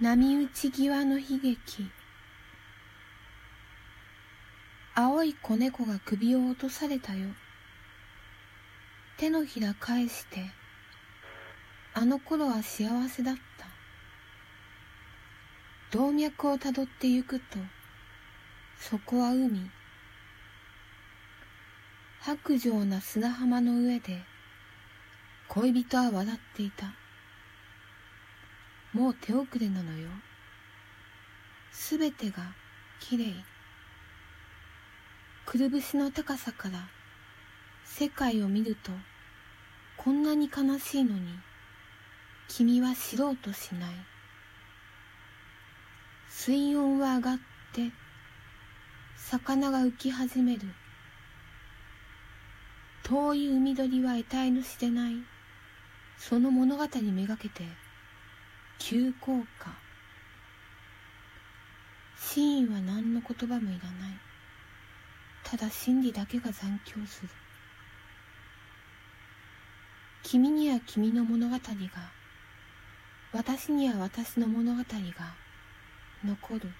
波打ち際の悲劇。青い子猫が首を落とされたよ。手のひら返してあの頃は幸せだった。動脈をたどってゆくとそこは海。白状な砂浜の上で恋人は笑っていた。もう手遅れなのよ。すべてがきれいくるぶしの高さから世界を見るとこんなに悲しいのに君は知ろうとしない。水温は上がって魚が浮き始める。遠い海鳥は得体の知れない。その物語めがけて急降下。真意は何の言葉もいらない。ただ真理だけが残響する。君には君の物語が私には私の物語が残る。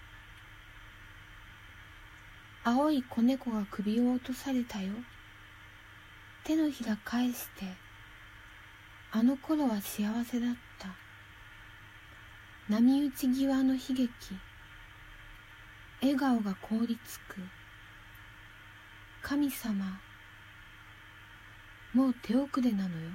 青い子猫が首を落とされたよ。手のひら返してあの頃は幸せだった。波打ち際の悲劇。笑顔が凍りつく。神様もう手遅れなのよ。